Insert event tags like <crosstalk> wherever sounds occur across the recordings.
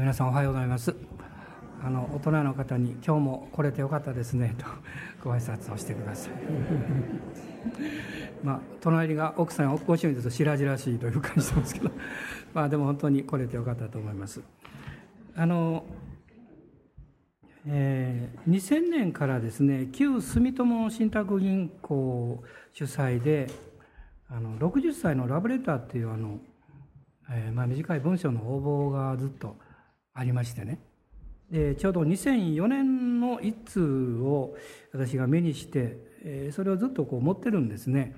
皆さんおはようございます。あの大人の方に「今日も来れてよかったですね」とご挨拶をしてください。<laughs> まあ隣が奥さんご主人ですと白々しいという感じなんですけど <laughs> まあでも本当に来れてよかったと思います。あのえー、2000年からですね旧住友信託銀行主催であの60歳のラブレターっていうあの、えーまあ、短い文章の応募がずっとありましてね。でちょうど2004年の一通を私が目にして、え、それをずっとこう持ってるんですね。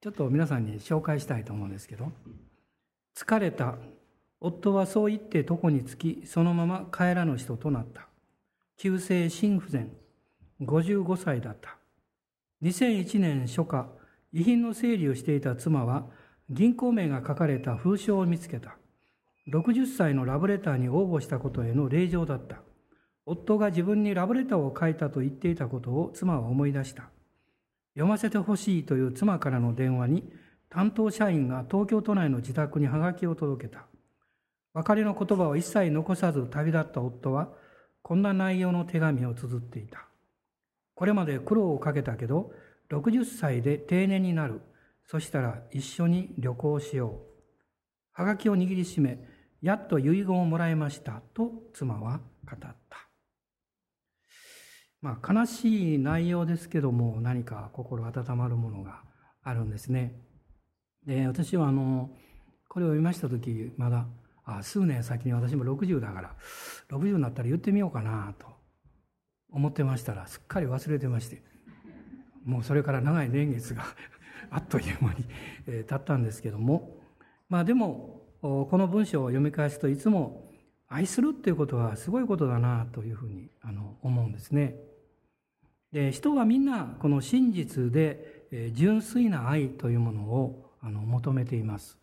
ちょっと皆さんに紹介したいと思うんですけど「疲れた。夫はそう言って床につきそのまま帰らぬ人となった。急性心不全。55歳だった。2001年初夏遺品の整理をしていた妻は銀行名が書かれた封書を見つけた。60歳のラブレターに応募したことへの令状だった。夫が自分にラブレターを書いたと言っていたことを妻は思い出した。読ませてほしいという妻からの電話に担当社員が東京都内の自宅にハガキを届けた。別れの言葉を一切残さず旅立った夫はこんな内容の手紙を綴っていた。これまで苦労をかけたけど60歳で定年になる。そしたら一緒に旅行しよう。はがきを握りしめやっと遺言をもらいましたと妻は語った。まあ、悲しい内容ですけども何か心温まるものがあるんですね。で私はあのこれを読みました時まだあ数年先に私も60だから60になったら言ってみようかなと思ってましたらすっかり忘れてましてもうそれから長い年月があっという間に経ったんですけどもまあでもこの文章を読み返すといつも愛するっていうことはすごいことだなというふうに思うんですね。で人はみんなこの真実で純粋な愛というものを求めています。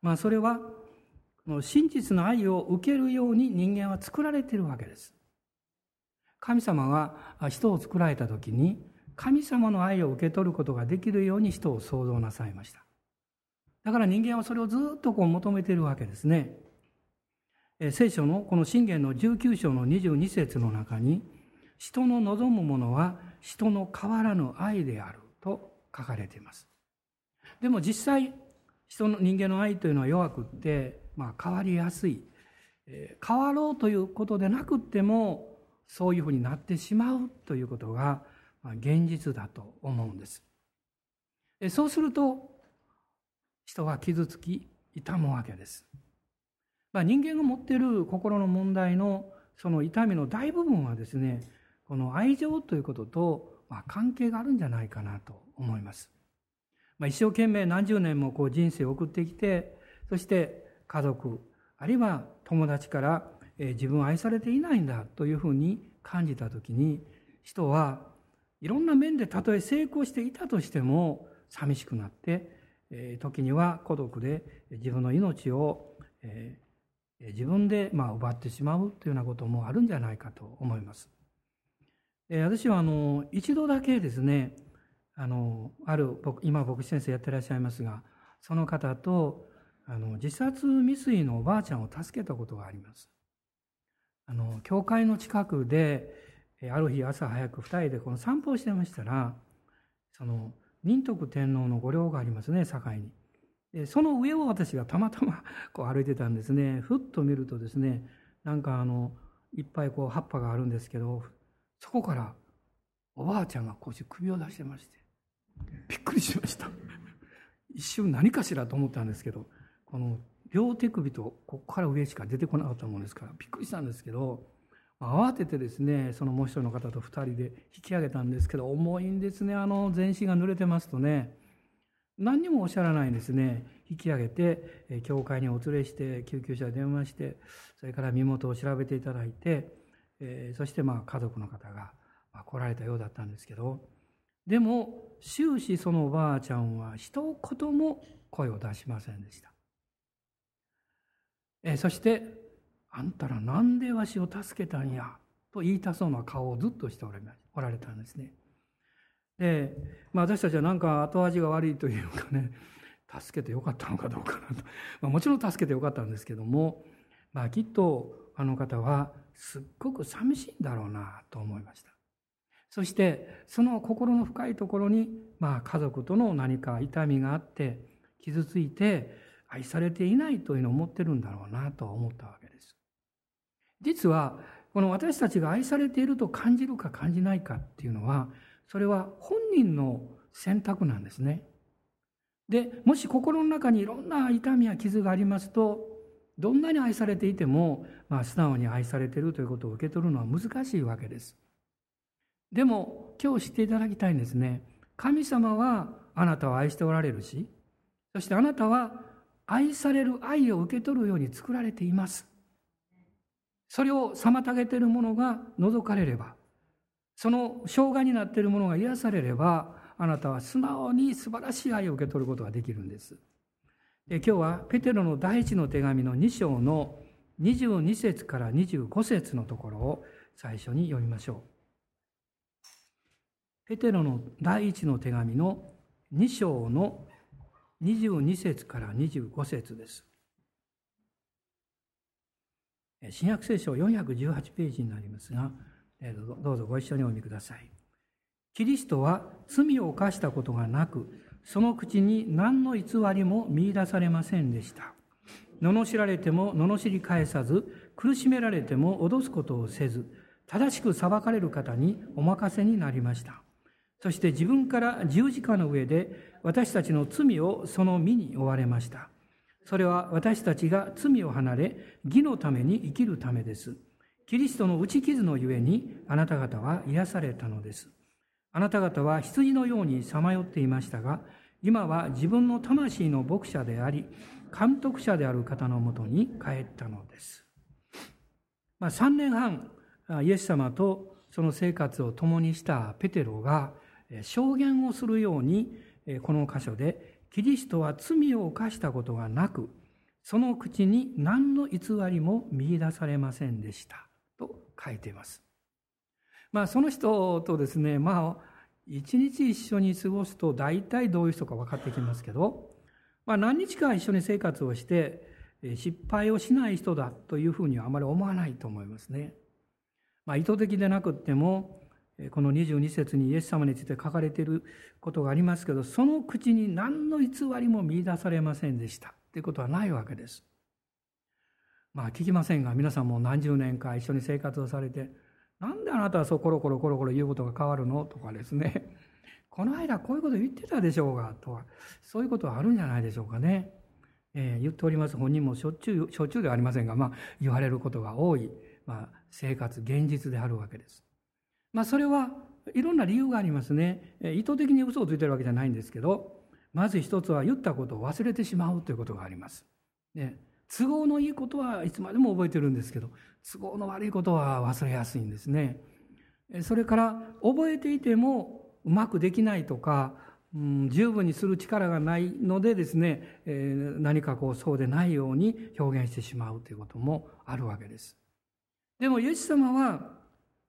まあそれは真実の愛を受けるように人間は作られているわけです。神様が人を作られた時に神様の愛を受け取ることができるように人を創造なさいました。だから人間はそれをずっとこう求めているわけですね。聖書のこの信玄の19章の22節の中に、人の望むものは人の変わらぬ愛であると書かれています。でも実際、人の人間の愛というのは弱くって、まあ、変わりやすい。変わろうということでなくっても、そういうふうになってしまうということが現実だと思うんです。そうすると、人は傷つき痛むわけです。まあ、人間が持っている心の問題のその痛みの大部分はですねこの愛情ということと、まあ、関係があるんじゃないかなと思います。まあ、一生懸命何十年もこう人生を送ってきてそして家族あるいは友達から自分は愛されていないんだというふうに感じた時に人はいろんな面でたとえ成功していたとしても寂しくなって時には孤独で自分の命を自分でま奪ってしまうというようなこともあるんじゃないかと思います。私はあの一度だけですねあのある今牧師先生やってらっしゃいますがその方とあの自殺未遂のおばあちゃんを助けたことがあります。あの教会の近くである日朝早く2人でこの散歩をしてましたらその仁徳天皇の御陵がありますね堺に。でその上を私がたまたまこう歩いてたんですね。ふっと見るとですねなんかあのいっぱいこう葉っぱがあるんですけどそこからおばあちゃんがこうして首を出してましてびっくりしました。<laughs> 一瞬何かしらと思ったんですけどこの両手首とここから上しか出てこなかったものですからびっくりしたんですけど慌ててですねそのもう一人の方と2人で引き上げたんですけど重いんですねあの全身が濡れてますとね何にもおっしゃらないんですね引き上げて教会にお連れして救急車電話してそれから身元を調べていただいて、そしてまあ家族の方が来られたようだったんですけどでも終始そのおばあちゃんは一言も声を出しませんでした。そしてあんたらなんでわしを助けたんや？と言いたそうな顔をずっとしておられたんですね。で、まあ、私たちはなんか後味が悪いというかね <laughs> 助けてよかったのかどうかなと、<laughs> まあ、もちろん助けてよかったんですけども、まあ、きっとあの方はすっごく寂しいんだろうなと思いました。そしてその心の深いところに、まあ、家族との何か痛みがあって傷ついて愛されていないというのを思ってるんだろうなと思ったわけです。実はこの私たちが愛されていると感じるか感じないかっていうのはそれは本人の選択なんですね。でもし心の中にいろんな痛みや傷がありますとどんなに愛されていても、まあ、素直に愛されているということを受け取るのは難しいわけです。でも今日知っていただきたいんですね。神様はあなたを愛しておられるし、そしてあなたは愛される愛を受け取るように作られています。それを妨げているものが除かれれば、その障害になっているものが癒されれば、あなたは素直に素晴らしい愛を受け取ることができるんです。で今日はペテロの第一の手紙の2章の22節から25節のところを最初に読みましょう。ペテロの第一の手紙の2章の22節から25節です。新約聖書418ページになりますが、どうぞご一緒にお読みください。キリストは罪を犯したことがなく、その口に何の偽りも見出されませんでした。罵られても罵り返さず、苦しめられても脅すことをせず、正しく裁かれる方にお任せになりました。そして自分から十字架の上で私たちの罪をその身に追われました。それは私たちが罪を離れ、義のために生きるためです。キリストの打ち傷のゆえにあなた方は癒されたのです。あなた方は羊のようにさまよっていましたが、今は自分の魂の牧者であり、監督者である方のもとに帰ったのです。まあ、3年半、イエス様とその生活を共にしたペテロが、証言をするようにこの箇所でキリストは罪を犯したことがなくその口に何の偽りも見出されませんでしたと書いています。まあその人とですねまあ一日一緒に過ごすと大体どういう人か分かってきますけど、まあ、何日か一緒に生活をして失敗をしない人だというふうにはあまり思わないと思いますね。まあ、意図的でなくってもこの22節にイエス様について書かれていることがありますけど、その口に何の偽りも見出されませんでしたということはないわけです。まあ聞きませんが、皆さんも何十年か一緒に生活をされて、なんであなたはそうコロコロコロコロ言うことが変わるの？とかですね、この間こういうこと言ってたでしょうが、とか、そういうことはあるんじゃないでしょうかね。えー、言っております本人もしょっちゅう、しょっちゅうではありませんが、まあ言われることが多い、まあ生活、現実であるわけです。まあ、それはいろんな理由がありますね。意図的に嘘をついてるわけじゃないんですけど、まず一つは言ったことを忘れてしまうということがあります。ね、都合のいいことはいつまでも覚えてるんですけど、都合の悪いことは忘れやすいんですね。それから覚えていてもうまくできないとか、うん、十分にする力がないのでですね、えー、何かこうそうでないように表現してしまうということもあるわけです。でもイエス様は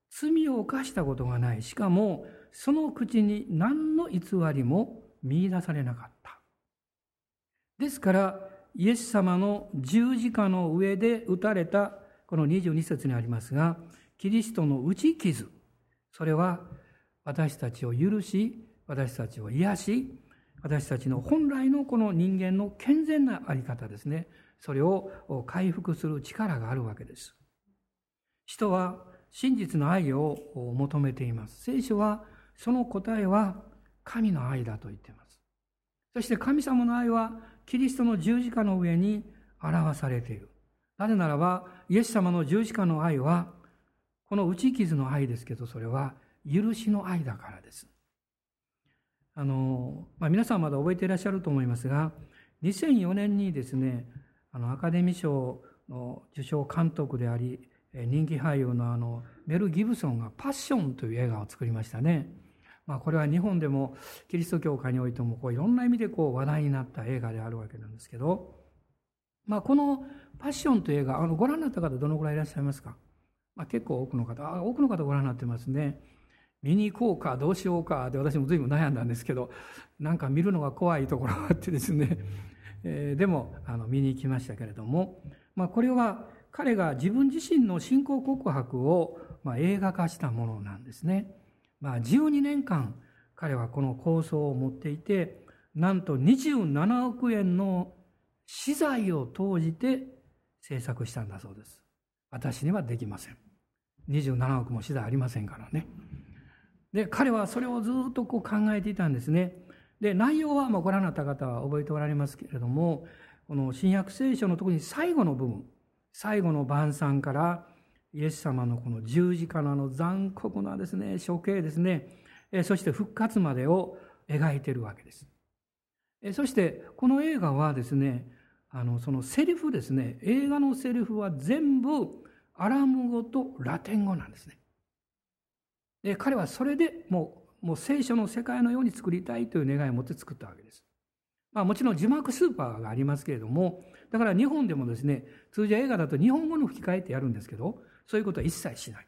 罪を犯したことがない。しかも、その口に何の偽りも見出されなかった。ですから、イエス様の十字架の上で打たれた、この22節にありますが、キリストの打ち傷、それは私たちを許し、私たちを癒し、私たちの本来のこの人間の健全なあり方ですね。それを回復する力があるわけです。人は真実の愛を求めています。聖書はその答えは神の愛だと言っています。そして神様の愛はキリストの十字架の上に表されている。なぜならば、イエス様の十字架の愛は、この打ち傷の愛ですけど、それは許しの愛だからです。あの、まあ、皆さんまだ覚えていらっしゃると思いますが、2004年にですね、あのアカデミー賞の受賞監督であり、人気俳優のあのメル・ギブソンが「パッション」という映画を作りましたね。まあ、これは日本でもキリスト教会においてもこういろんな意味でこう話題になった映画であるわけなんですけど、まあ、この「パッション」という映画あのご覧になった方どのぐらいいらっしゃいますか、まあ、結構多くの方あ多くの方ご覧になってますね。見に行こうかどうしようかで私も随分悩んだんですけどなんか見るのが怖いところがあってですね、えー、でもあの見に行きましたけれども、まあ、これは彼が自分自身の信仰告白を、まあ、映画化したものなんですね。まあ、12年間彼はこの構想を持っていて、なんと27億円の資材を投じて制作したんだそうです。私にはできません。27億も資材ありませんからね。で、彼はそれをずっとこう考えていたんですね。で、内容はもうご覧になった方は覚えておられますけれども、この新約聖書の特に最後の部分、最後の晩餐からイエス様のこの十字架のあの残酷なですね、処刑ですね、そして復活までを描いているわけです。そしてこの映画はですね、あのそのセリフですね、映画のセリフは全部アラム語とラテン語なんですね。で彼はそれでもうもう聖書の世界のように作りたいという願いを持って作ったわけです。まあ、もちろん字幕スーパーがありますけれども、だから日本でもですね、通常映画だと日本語の吹き替えってやるんですけど、そういうことは一切しない。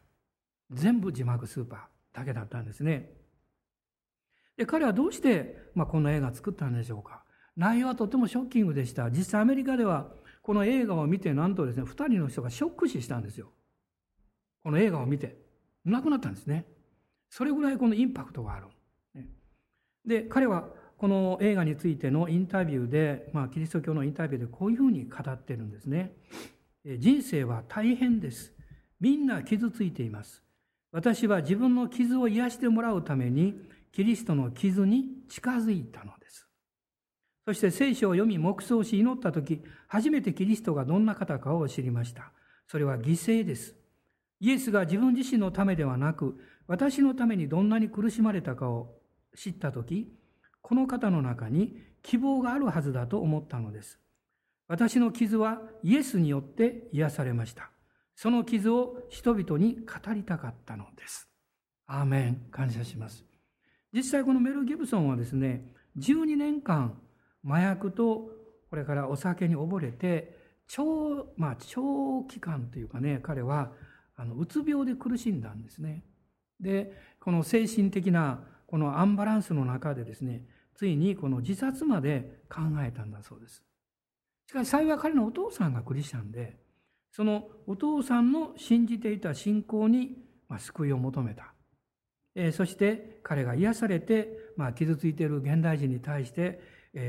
全部字幕スーパーだけだったんですね。で、彼はどうして、まあ、この映画作ったんでしょうか。内容はとてもショッキングでした。実際アメリカではこの映画を見てなんとですね、二人の人がショック死したんですよ。この映画を見て。亡くなったんですね。それぐらいこのインパクトがある。で、彼はこの映画についてのインタビューで、まあ、キリスト教のインタビューでこういうふうに語ってるんですね。人生は大変です。みんな傷ついています。私は自分の傷を癒してもらうために、キリストの傷に近づいたのです。そして聖書を読み黙想し祈った時、初めてキリストがどんな方かを知りました。それは犠牲です。イエスが自分自身のためではなく、私のためにどんなに苦しまれたかを知ったとき、この方の中に希望があるはずだと思ったのです。私の傷はイエスによって癒されました。その傷を人々に語りたかったのです。アーメン。感謝します。実際このメル・ギブソンはですね、12年間麻薬とこれからお酒に溺れて、長、まあ、長期間というかね、彼はあのうつ病で苦しんだんですね。でこの精神的なこのアンバランスの中でですねついにこの自殺まで考えたんだそうです。しかし幸い彼のお父さんがクリスチャンでそのお父さんの信じていた信仰に、救いを求めた。そして彼が癒されて、傷ついている現代人に対して、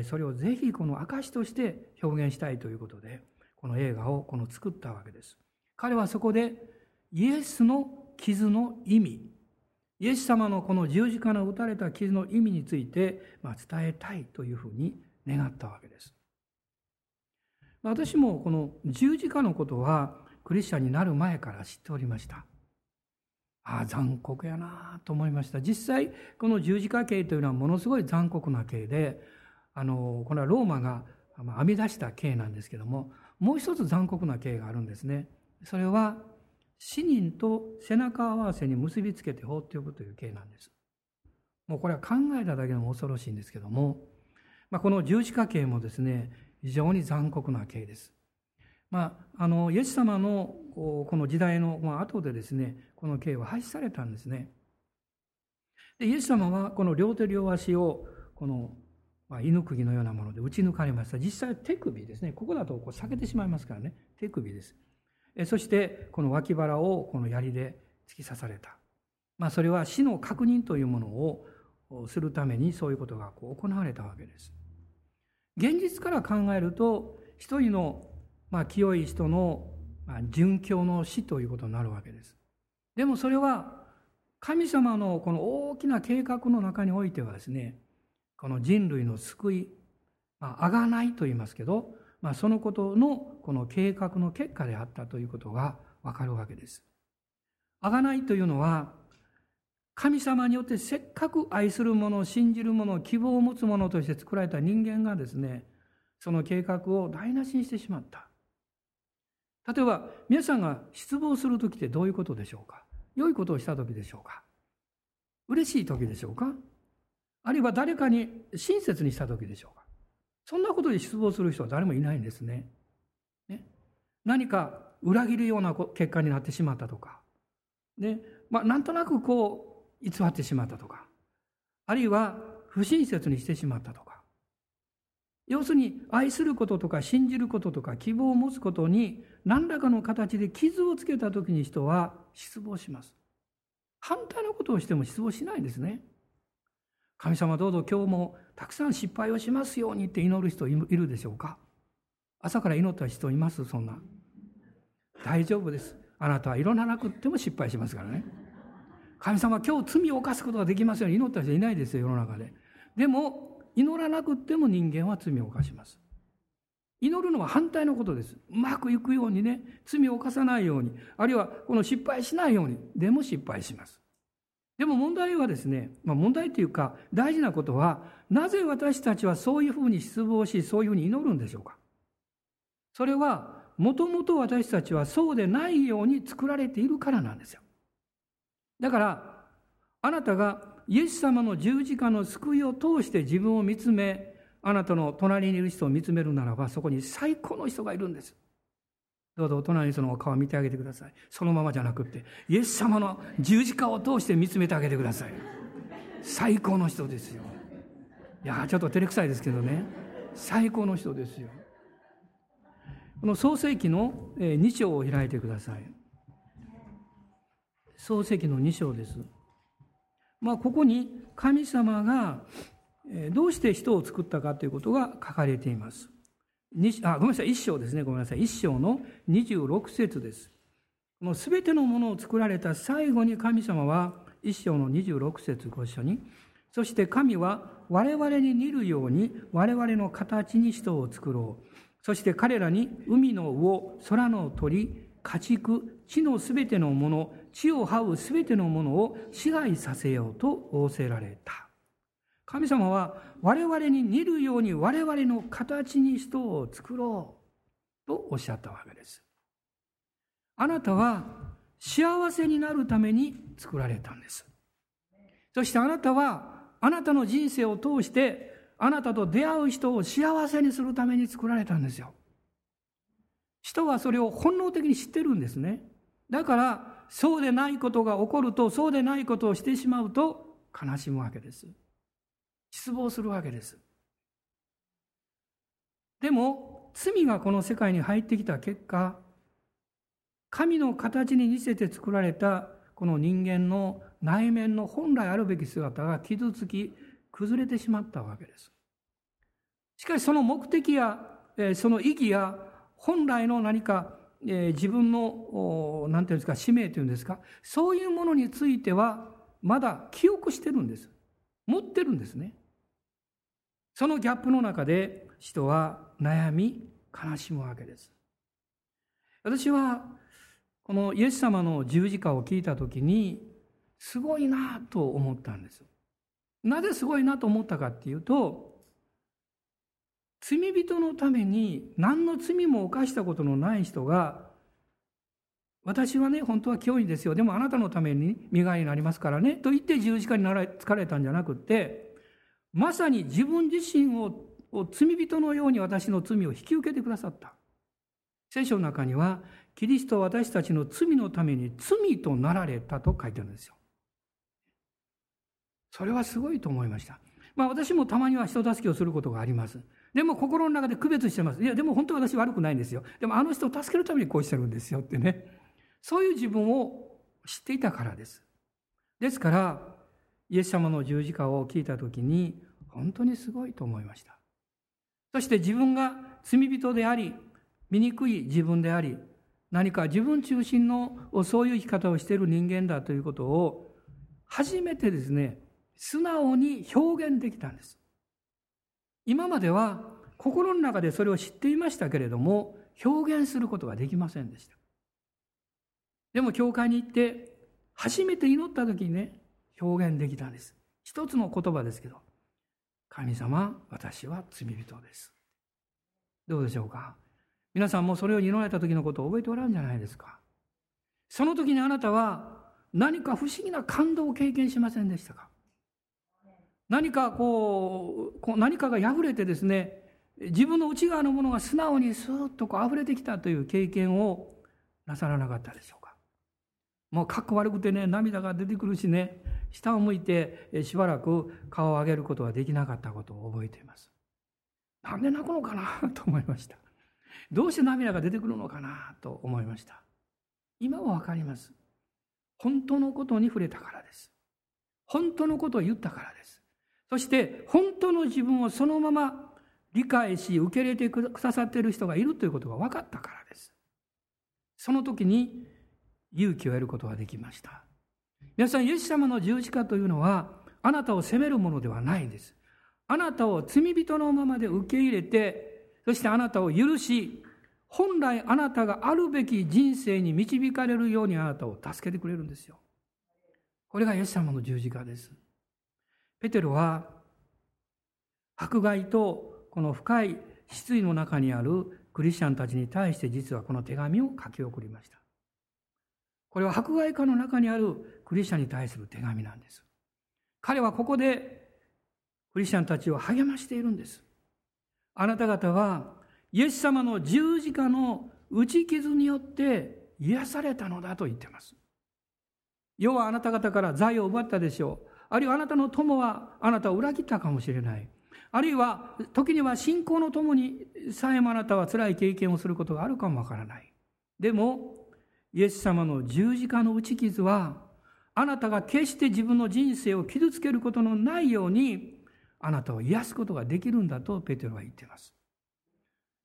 それをぜひこの証として表現したいということでこの映画をこの作ったわけです。彼はそこでイエスの傷の意味、イエス様のこの十字架の打たれた傷の意味について、ま伝えたいというふうに願ったわけです。私もこの十字架のことはクリスチャンになる前から知っておりました。ああ、残酷やなと思いました。実際、この十字架刑というのはものすごい残酷な刑で、あの、これはローマが編み出した刑なんですけども、もう一つ残酷な刑があるんですね。それは死人と背中合わせに結びつけて放っておくという刑なんです。もうこれは考えただけでも恐ろしいんですけども、まあ、この十字架刑もですね、非常に残酷な刑です。まあ、あの、イエス様のこの時代の後でですね、この刑は廃止されたんですね。で、イエス様はこの両手両足を、この、まあ、犬釘のようなもので打ち抜かれました。実際手首ですね。ここだとこう避けてしまいますからね。手首です。そしてこの脇腹をこの槍で突き刺された。まあそれは死の確認というものをするためにそういうことがこう行われたわけです。現実から考えると一人のまあ清い人の殉教の死ということになるわけです。でもそれは神様のこの大きな計画の中においてはですね、この人類の救い、まあ、あがないと言いますけど、まあ、そのことのこの計画の結果であったということがわかるわけです。贖いというのは神様によってせっかく愛する者、信じる者、希望を持つ者として作られた人間がですね、その計画を台無しにしてしまった。例えば、皆さんが失望する時ってどういうことでしょうか？良いことをした時でしょうか？嬉しい時でしょうか？あるいは誰かに親切にした時でしょうか？そんなことで失望する人は誰もいないんですね。ね何か裏切るような結果になってしまったとか、ねまあ、なんとなくこう偽ってしまったとか、あるいは不親切にしてしまったとか、要するに愛することとか信じることとか希望を持つことに何らかの形で傷をつけた時に人は失望します。反対のことをしても失望しないんですね。神様どうぞ今日もたくさん失敗をしますようにって祈る人いるでしょうか？朝から祈った人います？そんな。大丈夫です。あなたは祈らなくっても失敗しますからね。神様今日罪を犯すことができますように祈った人いないですよ世の中で。でも祈らなくても人間は罪を犯します。祈るのは反対のことです。うまくいくようにね、罪を犯さないように、あるいはこの失敗しないように、でも失敗します。でも問題はですね、まあ、問題というか大事なことは、なぜ私たちはそういうふうに失望し、そういうふうに祈るんでしょうか。それは、もともと私たちはそうでないように作られているからなんですよ。だから、あなたがイエス様の十字架の救いを通して自分を見つめ、あなたの隣にいる人を見つめるならば、そこに最高の人がいるんです。どうぞお隣にその顔を見てあげてください。そのままじゃなくって、イエス様の十字架を通して見つめてあげてください。最高の人ですよ。いや、ちょっと照れくさいですけどね。最高の人ですよ。この創世記の2章を開いてください。創世記の2章です。まあ、ここに神様がどうして人を作ったかということが書かれています。あ、ごめんなさい、一章ですね。ごめんなさい。一章の26節です。この全てのものを作られた最後に神様は一章の26節ご一緒に。そして神は我々に似るように我々の形に人を作ろう。そして彼らに海の魚、空の鳥、家畜、地のすべてのもの、地を這うすべてのものを支配させようと仰せられた。神様は我々に似るように我々の形に人を作ろうとおっしゃったわけです。あなたは幸せになるために作られたんです。そしてあなたはあなたの人生を通してあなたと出会う人を幸せにするために作られたんですよ。人はそれを本能的に知ってるんですね。だから、そうでないことが起こると、そうでないことをしてしまうと悲しむわけです。失望するわけです。でも、罪がこの世界に入ってきた結果、神の形に似せて作られたこの人間の内面の本来あるべき姿が傷つき、崩れてしまったわけです。しかしその目的や、その意義や本来の何か、自分の、なんていうんですか、使命というんですか、そういうものについてはまだ記憶してるんです。持ってるんですね。そのギャップの中で人は悩み、悲しむわけです。私は、このイエス様の十字架を聞いたときに、すごいなと思ったんです。なぜすごいなと思ったかっていうと、罪人のために何の罪も犯したことのない人が、私はね、本当は教員ですよ。でもあなたのために身代わりになりますからね。と言って十字架になら疲れたんじゃなくって、まさに自分自身を罪人のように私の罪を引き受けてくださった。聖書の中には、キリストは私たちの罪のために罪となられたと書いてあるんですよ。それはすごいと思いました。まあ私もたまには人助けをすることがあります。でも心の中で区別してます。いや、でも本当は私悪くないんですよ。でもあの人を助けるためにこうしてるんですよってね。そういう自分を知っていたからです。ですから、イエス様の十字架を聞いたときに、本当にすごいと思いました。そして自分が罪人であり、醜い自分であり、何か自分中心のそういう生き方をしている人間だということを初めてですね、素直に表現できたんです。今までは心の中でそれを知っていましたけれども、表現することができませんでした。でも教会に行って、初めて祈った時にね、表現できたんです。一つの言葉ですけど、神様、私は罪人です。どうでしょうか？皆さんもそれを祈られた時のことを覚えておらんじゃないですか。その時にあなたは何か不思議な感動を経験しませんでしたか？何かこう、何かが破れてですね、自分の内側のものが素直にスーッとこう溢れてきたという経験をなさらなかったでしょうか？もうかっこ悪くてね、涙が出てくるしね、下を向いてしばらく顔を上げることができなかったことを覚えています。なんで泣くのかな？<laughs> と思いました。どうして涙が出てくるのかな？と思いました。今はわかります。本当のことに触れたからです。本当のことを言ったからです。そして本当の自分をそのまま理解し受け入れてくださっている人がいるということが分かったからです。その時に勇気を得ることができました。皆さん、イエス様の十字架というのはあなたを責めるものではないんです。あなたを罪人のままで受け入れて、そしてあなたを許し、本来あなたがあるべき人生に導かれるようにあなたを助けてくれるんですよ。これがイエス様の十字架です。ペテロは迫害とこの深い失意の中にあるクリスチャンたちに対して実はこの手紙を書き送りました。これは迫害家の中にあるクリスチャンに対する手紙なんです。彼はここでクリスチャンたちを励ましているんです。あなた方はイエス様の十字架の打ち傷によって癒されたのだと言っています。世はあなた方から財を奪ったでしょう。あるいはあなたの友はあなたを裏切ったかもしれない。あるいは時には信仰の友にさえもあなたは辛い経験をすることがあるかもわからない。でも、イエス様の十字架の打ち傷は、あなたが決して自分の人生を傷つけることのないように、あなたを癒すことができるんだとペテロは言っています。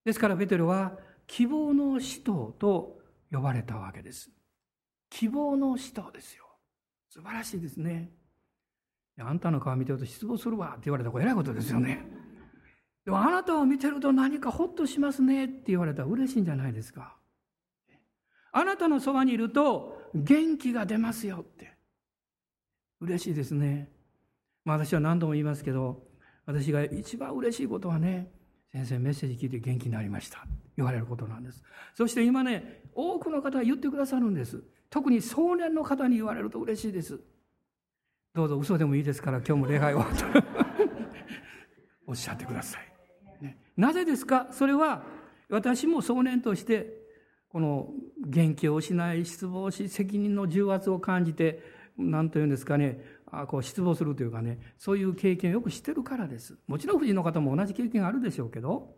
ですからペテロは希望の使徒と呼ばれたわけです。希望の使徒ですよ。素晴らしいですね。あんたの顔見てると失望するわって言われたら偉いことですよね。でもあなたを見てると何かホッとしますねって言われたら嬉しいんじゃないですか。あなたのそばにいると元気が出ますよって。嬉しいですね。まあ私は何度も言いますけど、私が一番嬉しいことはね、先生メッセージ聞いて元気になりました。言われることなんです。そして今ね多くの方が言ってくださるんです。特に壮年の方に言われると嬉しいです。どうぞ嘘でもいいですから今日も礼拝を。<laughs> おっしゃってください、ね、なぜですか？それは私も壮年としてこの元気を失い失望し責任の重圧を感じて何というんですかねあこう失望するというかねそういう経験をよく知ってるからです。もちろん夫人の方も同じ経験があるでしょうけど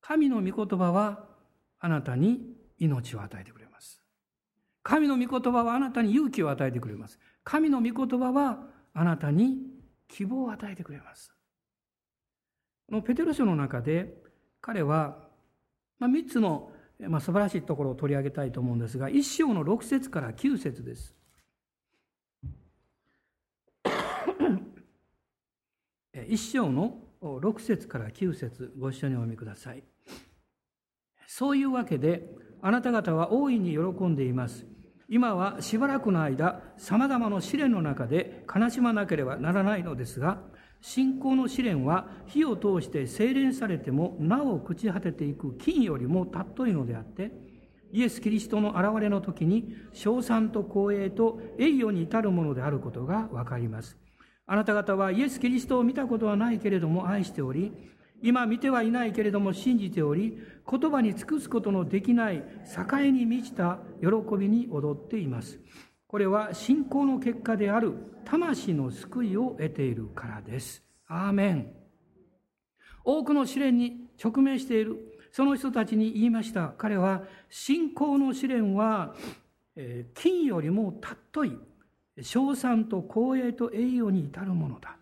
神の御言葉はあなたに命を与えてくれます。神の御言葉はあなたに勇気を与えてくれます。神の御言葉はあなたに希望を与えてくれます。このペテロ書の中で彼は、まあ、3つの、まあ、素晴らしいところを取り上げたいと思うんですが1章の6節から9節です。一章の6節から9節ご一緒にお読みください。そういうわけで、あなた方は大いに喜んでいます。今はしばらくの間、様々な試練の中で悲しまなければならないのですが、信仰の試練は火を通して精錬されてもなお朽ち果てていく金よりも尊いのであって、イエス・キリストの現れの時に、称賛と光栄と栄誉に至るものであることがわかります。あなた方はイエス・キリストを見たことはないけれども愛しており、今見てはいないけれども信じており、言葉に尽くすことのできない境に満ちた喜びに踊っています。これは信仰の結果である魂の救いを得ているからです。アーメン。多くの試練に直面しているその人たちに言いました。彼は信仰の試練は金よりも尊い称賛と光栄と栄誉に至るものだ。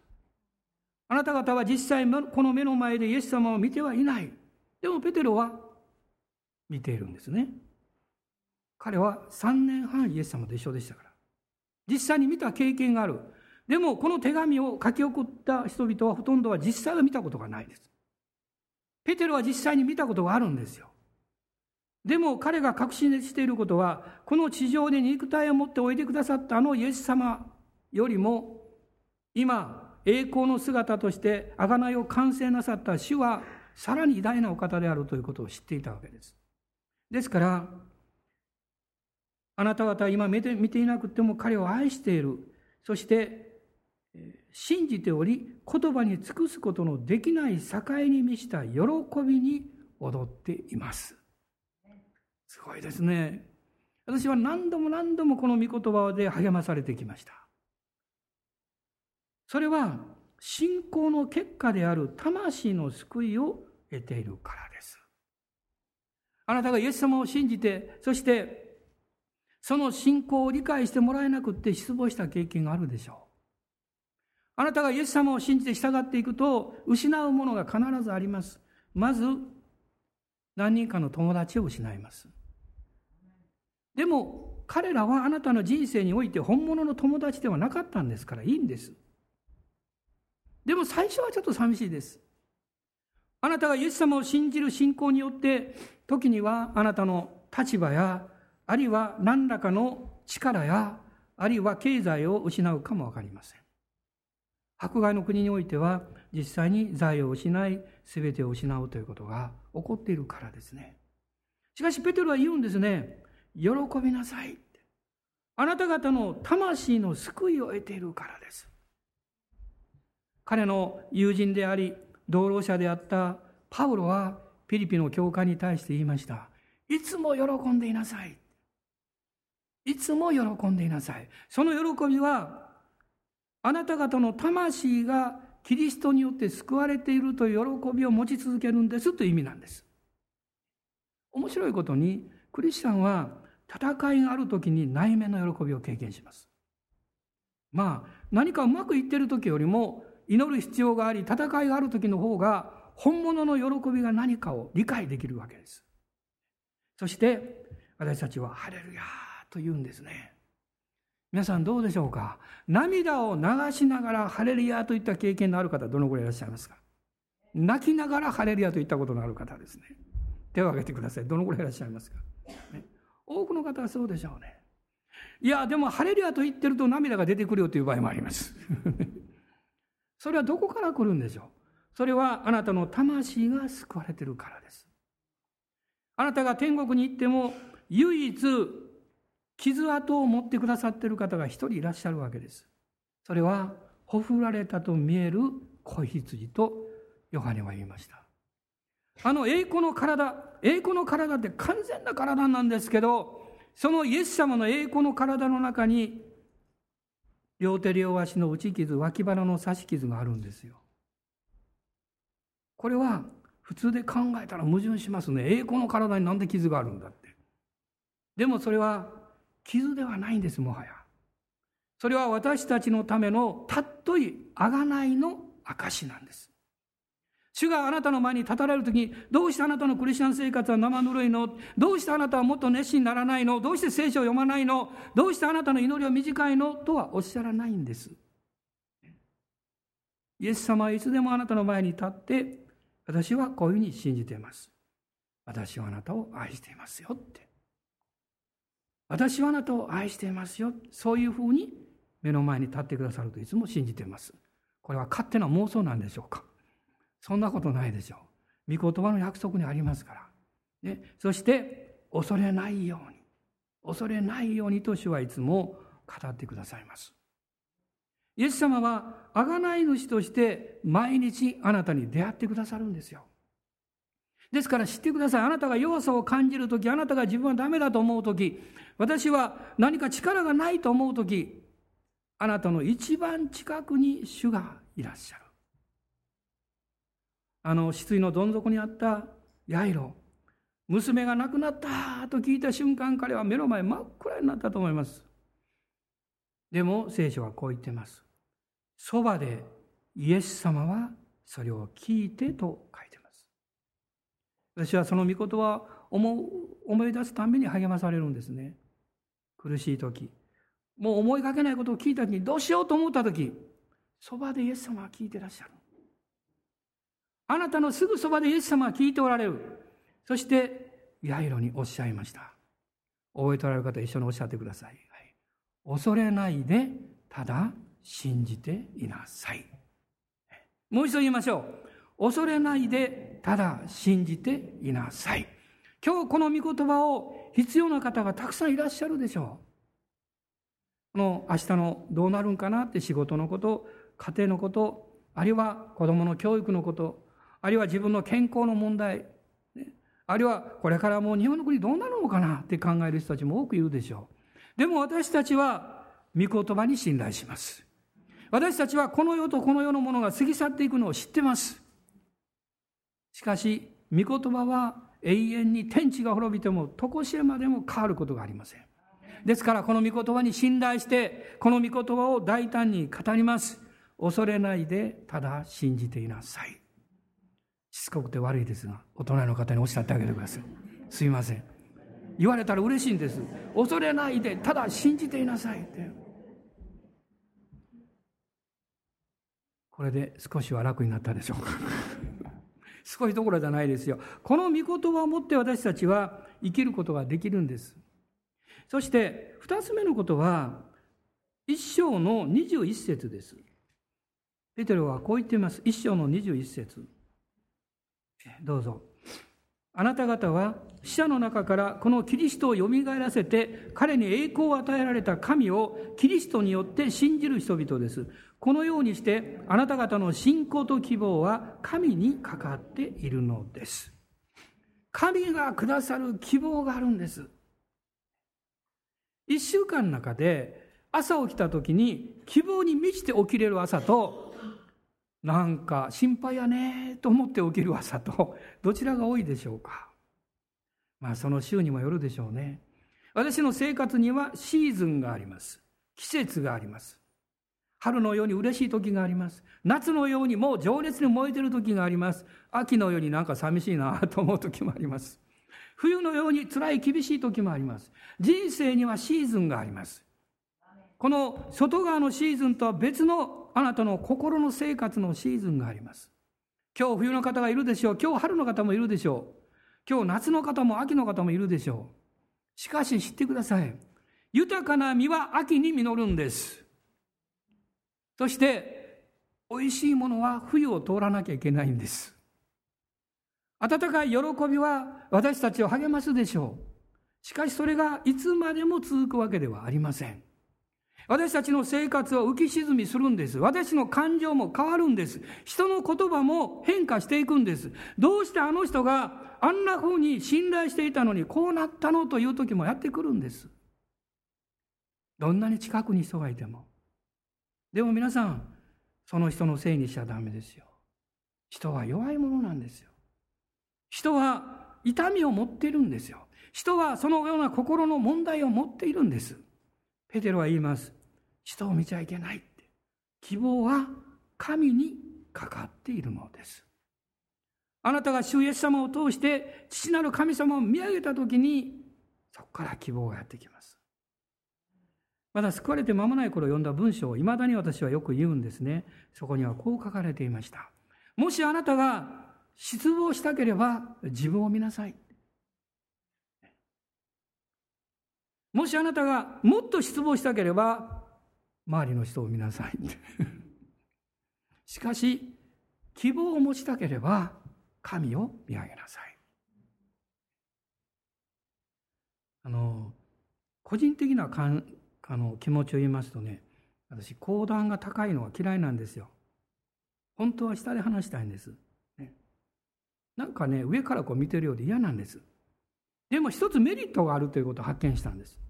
あなた方は実際この目の前でイエス様を見てはいない。でもペテロは見ているんですね。彼は3年半イエス様と一緒でしたから。実際に見た経験がある。でもこの手紙を書き送った人々はほとんどは実際は見たことがないです。ペテロは実際に見たことがあるんですよ。でも彼が確信していることは、この地上で肉体を持っておいでくださったあのイエス様よりも、今、栄光の姿として贖いを完成なさった主は、さらに偉大なお方であるということを知っていたわけです。ですから、あなた方は今見て見ていなくても彼を愛している。そして、信じており、言葉に尽くすことのできない境に満ちた喜びに踊っています。すごいですね。私は何度も何度もこの御言葉で励まされてきました。それは信仰の結果である魂の救いを得ているからです。あなたがイエス様を信じて、そしてその信仰を理解してもらえなくって失望した経験があるでしょう。あなたがイエス様を信じて従っていくと失うものが必ずあります。まず何人かの友達を失います。でも彼らはあなたの人生において本物の友達ではなかったんですからいいんです。でも最初はちょっと寂しいです。あなたがイエス様を信じる信仰によって時にはあなたの立場やあるいは何らかの力やあるいは経済を失うかも分かりません。迫害の国においては実際に財を失い全てを失うということが起こっているからですね。しかしペテロは言うんですね。喜びなさい。あなた方の魂の救いを得ているからです。彼の友人であり、同労者であったパウロはピリピの教会に対して言いました。いつも喜んでいなさい。いつも喜んでいなさい。その喜びは、あなた方の魂がキリストによって救われているという喜びを持ち続けるんですという意味なんです。面白いことに、クリスチャンは戦いがある時に内面の喜びを経験します。まあ、何かうまくいってる時よりも祈る必要があり、戦いがある時の方が本物の喜びが何かを理解できるわけです。そして私たちはハレルヤと言うんですね。皆さんどうでしょうか？涙を流しながらハレルヤといった経験のある方どのくらいいらっしゃいますか？泣きながらハレルヤといったことのある方ですね。手を挙げてください。どのくらいいらっしゃいますか、ね、多くの方はそうでしょうね。いや、でもハレルヤと言ってると涙が出てくるよという場合もあります。<laughs> それはどこから来るんでしょうそれはあなたの魂が救われてるからです。あなたが天国に行っても唯一傷跡を持ってくださってる方が一人いらっしゃるわけです。それは、ほふられたと見える子羊とヨハネは言いました。あの栄光の体、栄光の体って完全な体なんですけど、そのイエス様の栄光の体の中に、両手両足の打ち傷、脇腹の刺し傷があるんですよ。これは普通で考えたら矛盾しますね。栄光の体になんで傷があるんだって。でもそれは傷ではないんです、もはや。それは私たちのためのたっとい贖いの証なんです。主があなたの前に立たれるときに、どうしてあなたのクリスチャン生活は生ぬるいの？どうしてあなたはもっと熱心にならないの？どうして聖書を読まないの？どうしてあなたの祈りは短いの？とはおっしゃらないんです。イエス様はいつでもあなたの前に立って、私はこういうふうに信じています。私はあなたを愛していますよって。私はあなたを愛していますよ。そういうふうに目の前に立ってくださるといつも信じています。これは勝手な妄想なんでしょうか？そんなことないでしょう。御言葉の約束にありますから。ね、そして、恐れないように、恐れないようにと主はいつも語ってくださいます。イエス様は、贖い主として毎日あなたに出会ってくださるんですよ。ですから知ってください。あなたが弱さを感じるとき、あなたが自分はダメだと思うとき、私は何か力がないと思うとき、あなたの一番近くに主がいらっしゃる。あの、失意のどん底にあったヤイロ。娘が亡くなったと聞いた瞬間、彼は目の前真っ暗になったと思います。でも聖書はこう言っています。そばでイエス様はそれを聞いてと書いてます私はその御言葉を思い出すために励まされるんですね。苦しい時。もう思いがけないことを聞いた時にどうしようと思った時、そばでイエス様は聞いてらっしゃる。あなたのすぐそばでイエス様は聞いておられる。そして、ヤイロにおっしゃいました。覚えておられる方一緒におっしゃってください。はい、恐れないで、ただ信じていなさい。もう一度言いましょう。恐れないで、ただ信じていなさい。今日この御言葉を必要な方がたくさんいらっしゃるでしょう。この明日のどうなるんかなって仕事のこと、家庭のこと、あるいは子供の教育のこと、あるいは自分の健康の問題、あるいはこれからもう日本の国どうなるのかなって考える人たちも多くいるでしょう。でも私たちは御言葉に信頼します。私たちはこの世とこの世のものが過ぎ去っていくのを知ってます。しかし、御言葉は永遠に天地が滅びても、常しえまでも変わることがありません。ですから、この御言葉に信頼して、この御言葉を大胆に語ります。恐れないで、ただ信じていなさい。しつこくて悪いですが、大人の方におっしゃってあげてください。すいません。言われたら嬉しいんです。恐れないで、ただ信じていなさいって。これで少しは楽になったでしょうか。<laughs> 少しどころじゃないですよ。この御言葉をもって私たちは生きることができるんです。そして二つ目のことは一章の二十一節です。ペテロはこう言っています。一章の二十一節。どうぞ。あなた方は死者の中からこのキリストをよみがえらせて彼に栄光を与えられた神をキリストによって信じる人々です。このようにしてあなた方の信仰と希望は神にかかっているのです。神がくださる希望があるんです。一週間の中で朝起きた時に希望に満ちて起きれる朝となんか心配やねと思って起きる朝と <laughs> どちらが多いでしょうかまあその週にもよるでしょうね。私の生活にはシーズンがあります。季節があります。春のように嬉しい時があります。夏のようにもう情熱に燃えてる時があります。秋のようになんか寂しいなと思う時もあります。冬のように辛い厳しい時もあります。人生にはシーズンがあります。この外側のシーズンとは別のあなたの心の生活のシーズンがあります。今日冬の方がいるでしょう。今日春の方もいるでしょう。今日夏の方も秋の方もいるでしょう。しかし知ってください。豊かな実は秋に実るんです。そして、美味しいものは冬を通らなきゃいけないんです。温かい喜びは私たちを励ますでしょう。しかしそれがいつまでも続くわけではありません。私たちの生活は浮き沈みするんです。私の感情も変わるんです。人の言葉も変化していくんです。どうしてあの人があんな風に信頼していたのにこうなったのという時もやってくるんです。どんなに近くに人がいても。でも皆さん、その人のせいにしちゃダメですよ。人は弱いものなんですよ。人は痛みを持っているんですよ。人はそのような心の問題を持っているんです。ペテロは言います。人を見ちゃいけないって。希望は神にかかっているのです。あなたが主イエス様を通して父なる神様を見上げたときに、そこから希望がやってきます。まだ救われて間もない頃読んだ文章を未だに私はよく言うんですね。そこにはこう書かれていました。もしあなたが失望したければ自分を見なさい。もしあなたがもっと失望したければ周りの人を見なさい。<laughs> しかし希望を持ちたければ神を見上げなさい。あの個人的なあの気持ちを言いますとね私講談が高いのは嫌いなんですよ。本当は下で話したいんです、ね、なんかね上からこう見てるようで嫌なんです。でも一つメリットがあるということを発見したんです。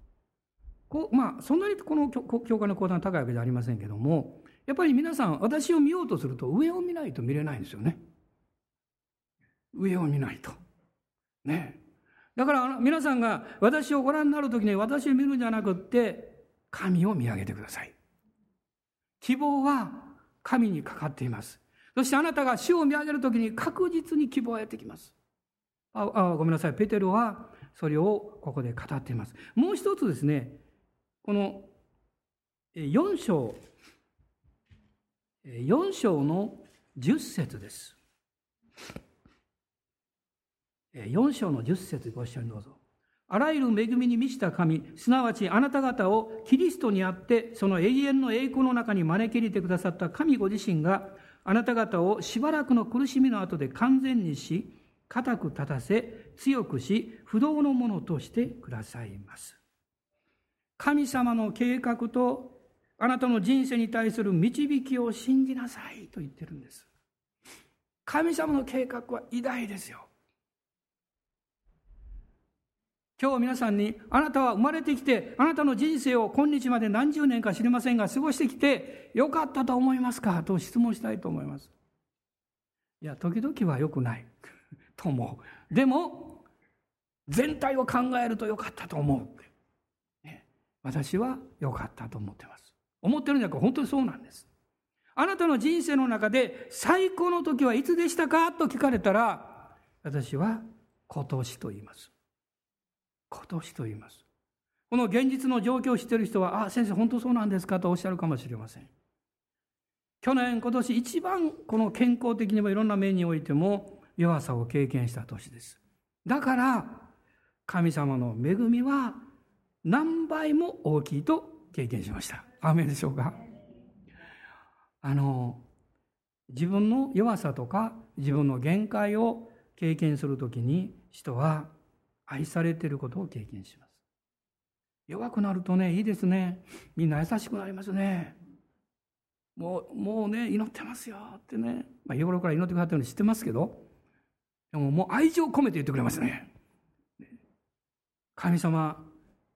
こうまあそんなにこの教会の講談高いわけじゃありませんけどもやっぱり皆さん私を見ようとすると上を見ないと見れないんですよね上を見ないとねだから皆さんが私をご覧になる時に私を見るんじゃなくって神を見上げてください。希望は神にかかっています。そしてあなたが主を見上げるときに確実に希望がやってきます。ああごめんなさい。ペテロはそれをここで語っています。もう一つですね、この4章、4章の10節です。4章の10節ご一緒にどうぞ。あらゆる恵みに満ちた神、すなわちあなた方をキリストにあって、その永遠の栄光の中に招き入れてくださった神ご自身が、あなた方をしばらくの苦しみの後で完全にし、固く立たせ、強くし、不動のものとしてくださいます。神様の計画とあなたの人生に対する導きを信じなさいと言ってるんです。神様の計画は偉大ですよ。今日皆さんに、あなたは生まれてきて、あなたの人生を今日まで何十年か知りませんが、過ごしてきて、よかったと思いますかと質問したいと思います。いや、時々は良くない <laughs> と思う。でも、全体を考えると良かったと思う。私は良かったと思ってます。思ってるんじゃなくて、本当にそうなんです。あなたの人生の中で最高の時はいつでしたかと聞かれたら、私は今年と言います。今年と言います。この現実の状況を知っている人は、あ、先生本当そうなんですかとおっしゃるかもしれません。去年、今年一番この健康的にもいろんな面においても弱さを経験した年です。だから、神様の恵みは何倍も大きいと経験しました。アメでしょうか？あの、自分の弱さとか自分の限界を経験するときに人は愛されていることを経験します。弱くなるとね、いいですね。みんな優しくなりますね。もう、もうね、祈ってますよってね。まあ、日頃から祈ってくださってるの知ってますけど、でももう愛情を込めて言ってくれますね。神様、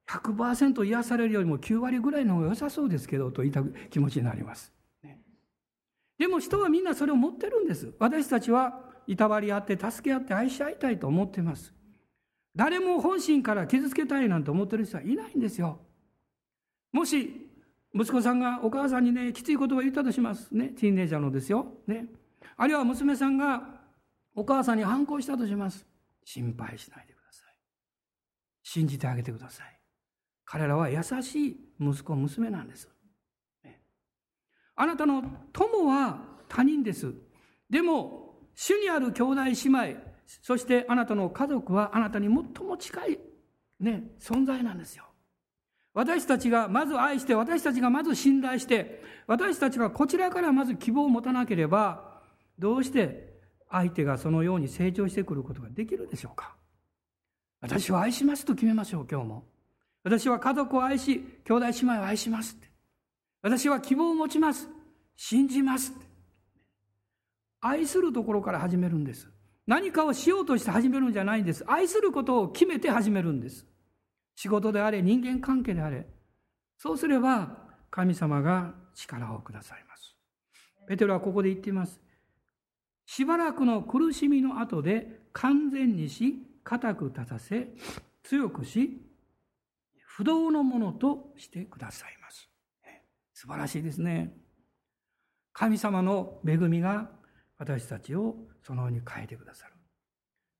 100%癒されるよりも9割ぐらいの方が良さそうですけど、と言いたく気持ちになります。でも人はみんなそれを持ってるんです。私たちはいたわり合って助け合って愛し合いたいと思ってます。誰も本心から傷つけたいなんて思ってる人はいないんですよ。もし、息子さんがお母さんにね、きつい言葉を言ったとします。ね、ティーンネイジャーのですよ。ね。あるいは娘さんがお母さんに反抗したとします。心配しないでください。信じてあげてください。彼らは優しい息子、娘なんです。あなたの友は他人です。でも、主にある兄弟姉妹、そしてあなたの家族はあなたに最も近い、ね、存在なんですよ。私たちがまず愛して、私たちがまず信頼して、私たちがこちらからまず希望を持たなければ、どうして相手がそのように成長してくることができるでしょうか私は愛しますと決めましょう、今日も。私は家族を愛し、兄弟姉妹を愛しますって。私は希望を持ちます。信じます。愛するところから始めるんです。何かをしようとして始めるんじゃないんです。愛することを決めて始めるんです。仕事であれ、人間関係であれ。そうすれば、神様が力をくださいます。ペテロはここで言っています。しばらくの苦しみの後で完全にし、固く立たせ、強くし、不動のものとしてくださいます。素晴らしいですね。神様の恵みが私たちをそのように変えてくださる。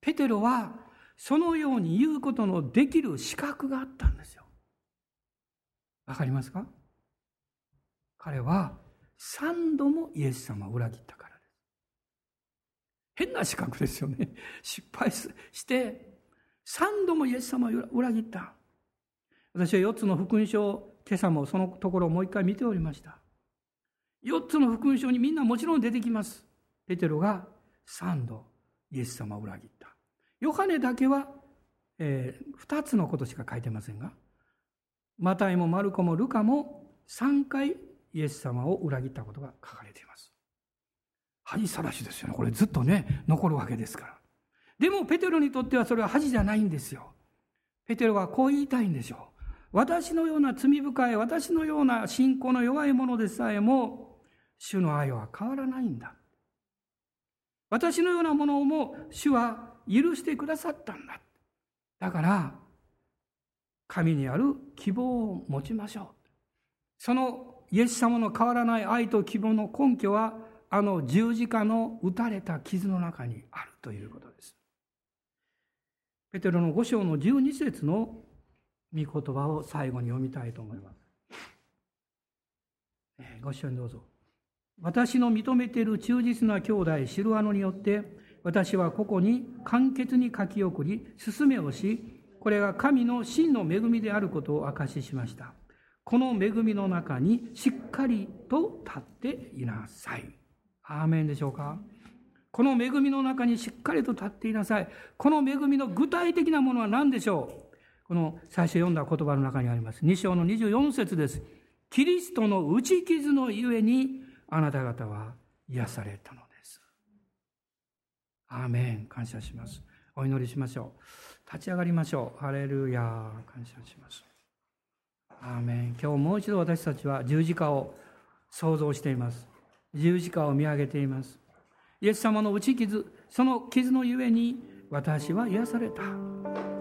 ペテロはそのように言うことのできる資格があったんですよ。わかりますか？彼は三度もイエス様を裏切ったからです。変な資格ですよね。失敗して三度もイエス様を裏切った。私は四つの福音書を今朝もそのところをもう一回見ておりました。四つの福音書にみんなもちろん出てきます。ペテロが3度イエス様を裏切った。ヨハネだけは、えー、2つのことしか書いてませんが、マタイもマルコもルカも3回イエス様を裏切ったことが書かれています。恥さらしですよね。これずっとね、残るわけですから。でもペテロにとってはそれは恥じゃないんですよ。ペテロはこう言いたいんでしょう。私のような罪深い、私のような信仰の弱いものでさえも、主の愛は変わらないんだ。私のようなものをも主は許してくださったんだ。だから、神にある希望を持ちましょう。そのイエス様の変わらない愛と希望の根拠は、あの十字架の打たれた傷の中にあるということです。ペテロの5章の12節の御言葉を最後に読みたいと思います。ご一緒にどうぞ。私の認めている忠実な兄弟シルアノによって私はここに簡潔に書き送り進めをしこれが神の真の恵みであることを証ししました。この恵みの中にしっかりと立っていなさい。アーメンでしょうか。この恵みの中にしっかりと立っていなさい。この恵みの具体的なものは何でしょう。この最初読んだ言葉の中にあります。2章の24節です。キリストの打ち傷のゆえにあなた方は癒されたのです。アーメン。感謝します。お祈りしましょう。立ち上がりましょう。ハレルヤ感謝します。アーメン。今日もう一度私たちは十字架を想像しています。十字架を見上げています。イエス様の打ち傷その傷のゆえに私は癒された。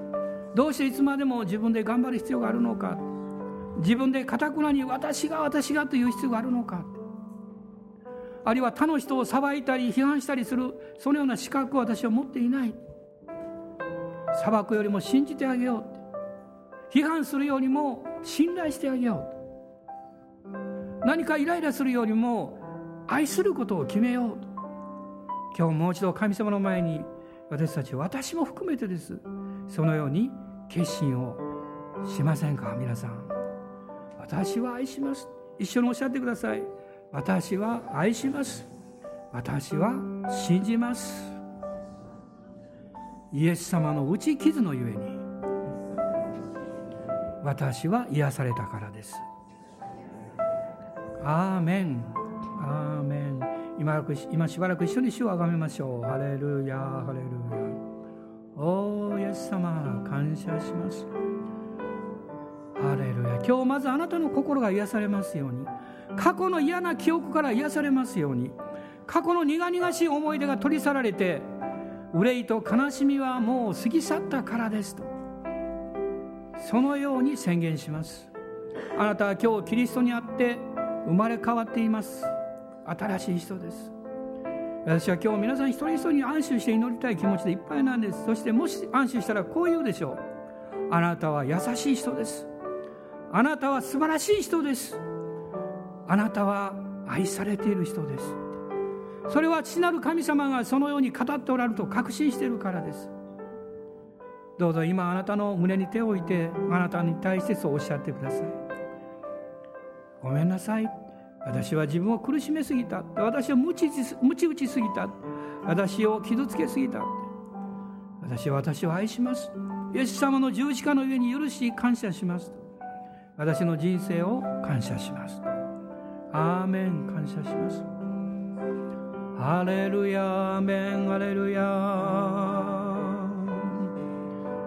どうしていつまでも自分で頑張る必要があるのか。自分でかたくなに私が私がという必要があるのか。あるいは他の人を裁いたり批判したりする。そのような資格を私は持っていない。裁くよりも信じてあげよう。批判するよりも信頼してあげよう。何かイライラするよりも愛することを決めよう。今日もう一度神様の前に私たち私も含めてです。そのように決心をしませんか？皆さん。私は愛します。一緒におっしゃってください。私は愛します。私は信じます。イエス様の打ち傷のゆえに私は癒されたからです。アーメン。アーメン。今今しばらく一緒に主をあがめましょう。ハレルヤハレルヤ。おーイエス様感謝します。ハレルヤ。今日まずあなたの心が癒されますように。過去の嫌な記憶から癒されますように。過去の苦々しい思い出が取り去られて憂いと悲しみはもう過ぎ去ったからですと。そのように宣言します。あなたは今日キリストにあって生まれ変わっています。新しい人です。私は今日皆さん一人一人に安心して祈りたい気持ちでいっぱいなんです。そしてもし安心したらこう言うでしょう。あなたは優しい人です。あなたは素晴らしい人です。あなたは愛されている人です。それは父なる神様がそのように語っておられると確信しているからです。どうぞ今あなたの胸に手を置いてあなたに対してそうおっしゃってください。ごめんなさい。私は自分を苦しめすぎた。私は無知無知打ちすぎた。私を傷つけすぎた。私は私を愛します。イエス様の十字架の上に許し感謝します。私の人生を感謝します。アーメン感謝します。ハレルヤアメンハレルヤ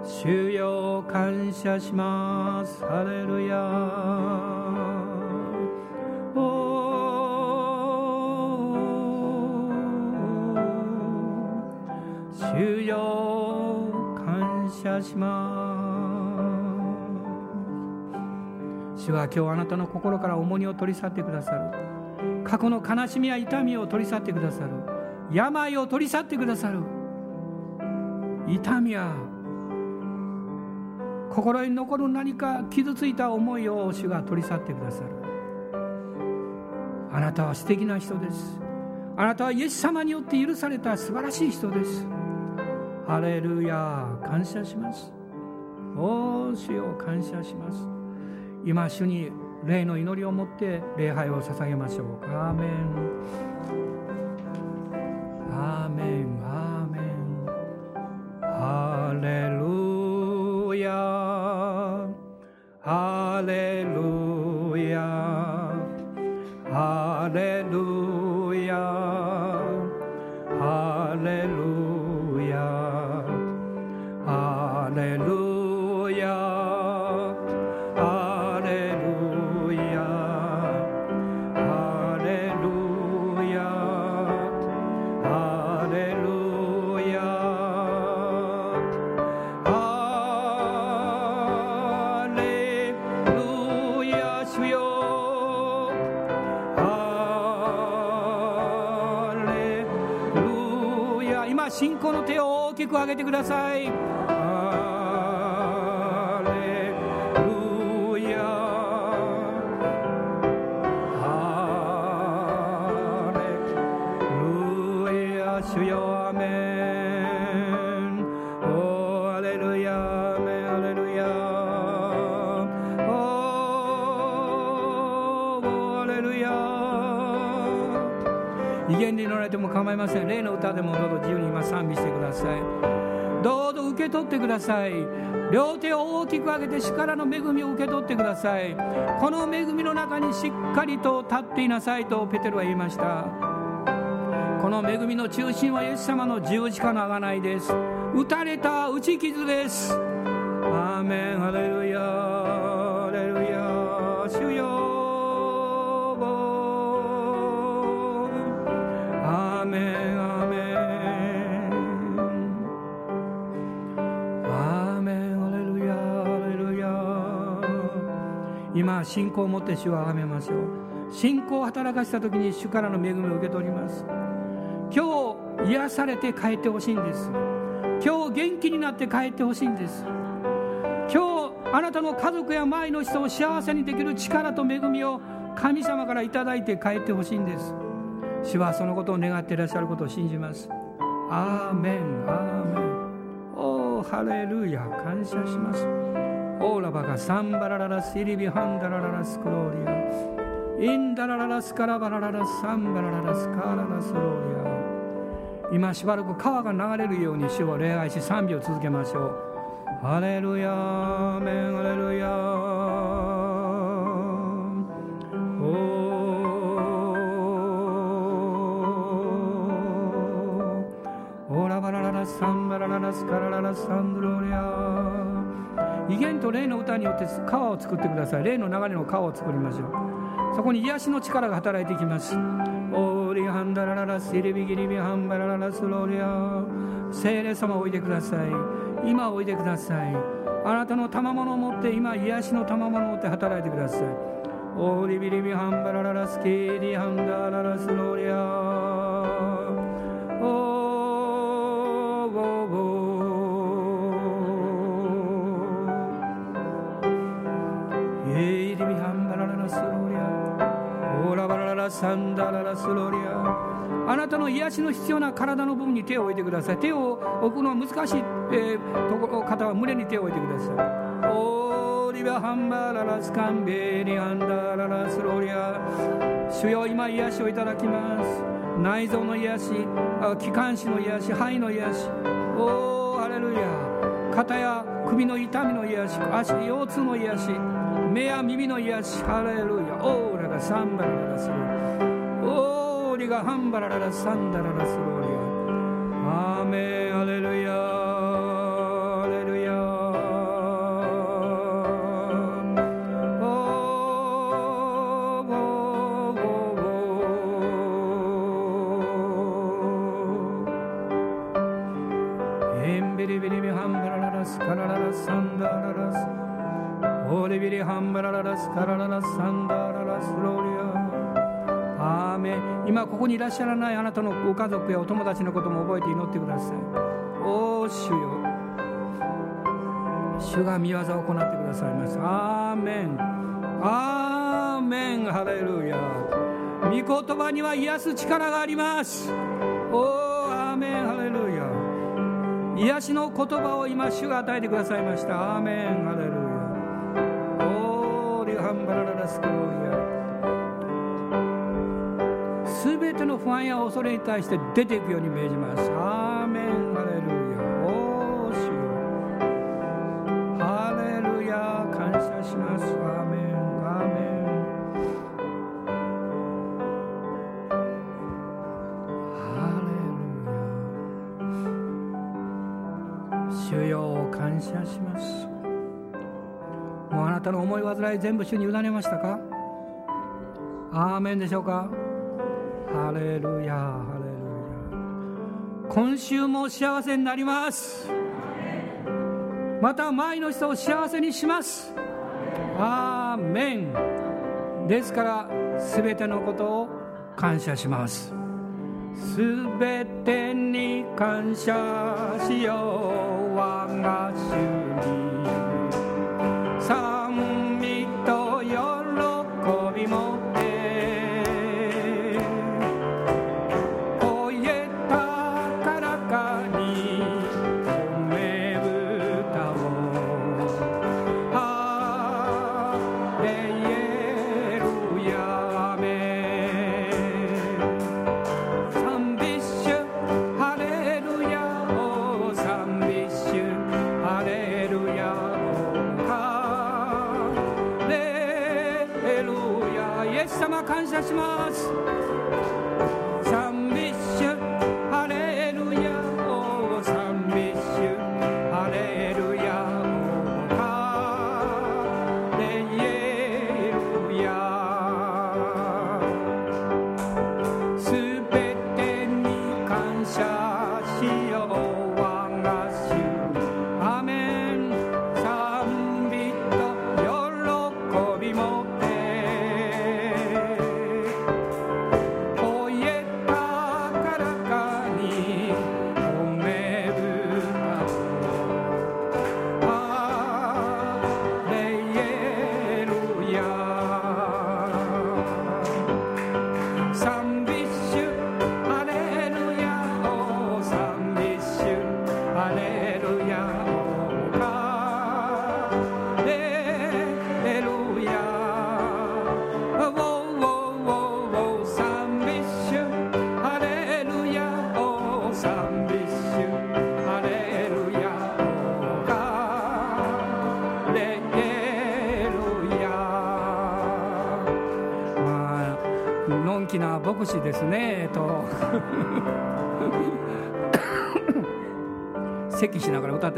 主よ感謝します。ハレルヤ主よ感謝します。主は今日あなたの心から重荷を取り去ってくださる。過去の悲しみや痛みを取り去ってくださる。病を取り去ってくださる。痛みや心に残る何か傷ついた思いを主が取り去ってくださる。あなたは素敵な人です。あなたはイエス様によって許された素晴らしい人です。ハレルヤ感謝します。おー主を感謝します。今主に霊の祈りを持って礼拝を捧げましょう。アーメン。アーメン。アーメン。ハレルヤハレルヤげてください。構いません。例の歌でもどうぞ自由に今賛美してください。どうぞ受け取ってください。両手を大きく上げて力の恵みを受け取ってください。この恵みの中にしっかりと立っていなさいとペテロは言いました。この恵みの中心はイエス様の十字架の贖いです。打たれた打ち傷です。アーメン。ハレルヤ。ハレルヤ。主よ。信仰を持って主をあがめましょう。信仰を働かせた時に主からの恵みを受け取ります。今日癒されて帰ってほしいんです。今日元気になって帰ってほしいんです。今日あなたの家族や周りの人を幸せにできる力と恵みを神様から頂いて帰ってほしいんです。主はそのことを願っていらっしゃることを信じます。アーメンアーメン。おーハレルヤ感謝します。オーラバがサンバラララスイリビハンダラララスクローリア。インダラララスカラバラララサンバラララスカララスローリア。今しばらく川が流れるように主を礼拝し賛美を続けましょう。ハレルヤーメンハレルヤオーラバラララサンバラララスカラララサンドロリア。威厳と霊の歌によって川を作ってください。霊の流れの川を作りましょう。そこに癒しの力が働いてきます。オーリハンダラララスイリビギリビハンバラララスローリア。聖霊様おいでください。今おいでください。あなたの賜物を持って今癒しの賜物を持って働いてください。オーリビリビハンバラララスキーリハンダララスローリア。の癒しの必要な体の部分に手を置いてください。手を置くのは難しい、えー、ところ方は胸に手を置いてください。オーリバハンバララスカンベリハンダララスロリア。主よ今癒しをいただきます。内臓の癒し気管支の癒し肺の癒し。おーハレルヤ。肩や首の痛みの癒し足腰痛の癒し。目や耳の癒し。ハレルヤ。オーラがサンバラララスローリア。オーがハンバラララサンダララスローリア。アーメンハレルヤ。ここにいらっしゃらないあなたのご家族やお友達のことも覚えて祈ってください。おー主よ。主が見業を行ってくださいます。アーメン。アーメン。ハレルヤ。御言葉には癒す力があります。おーアーメン。ハレルヤ。癒しの言葉を今主が与えてくださいました。アーメン。ハレルヤ。オーリハンバラララスクローリアての不安や恐れに対して出ていくように命じます。アーメン。ハレルヤ。おー主よ。ハレルヤ。感謝します。アーメン。アーメン。ハレルヤ。主よ感謝します。もうあなたの思い煩い全部主に委ねましたか？アーメンでしょうか？ハレルヤハレルヤ今週も幸せになります。また周りの人を幸せにします。アーメン。ですから全てのことを感謝します。全てに感謝しよう。我が主に。様感謝します。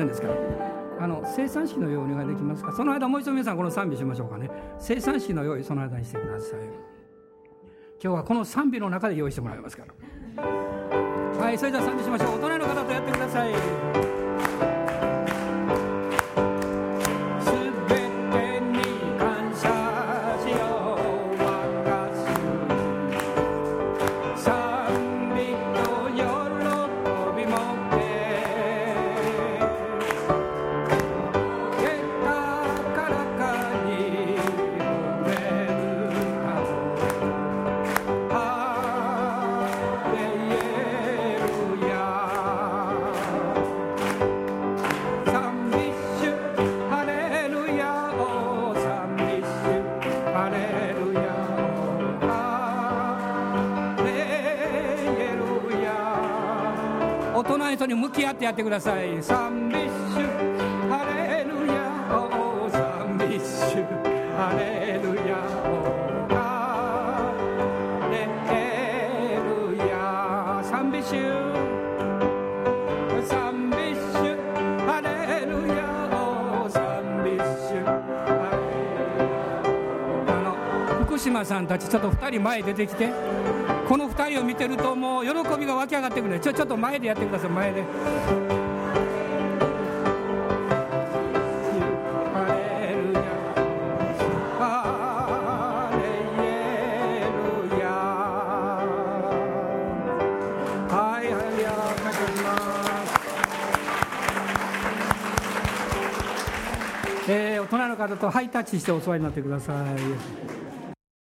ですからあの生産式の用意お願いできますか？その間もう一度皆さんこの賛美しましょうかね。生産式の用意その間にしてください。今日はこの賛美の中で用意してもらいますから。はいそれでは賛美しましょう。大人の方とやってください。ってやってください。サンビッシュ。ハレルヤ。おサンビッシュ。ハレルヤ。おハレルヤ。サンビッシュ。サンビッシュ。ハレルヤ。おサンビッシュ。あの福島さんたちちょっと2人前出てきて。2人を見てるともう喜びが湧き上がってくる。ちょちょっと前でやってください。前で。えー、大人の方とハイタッチしてお座りになってください。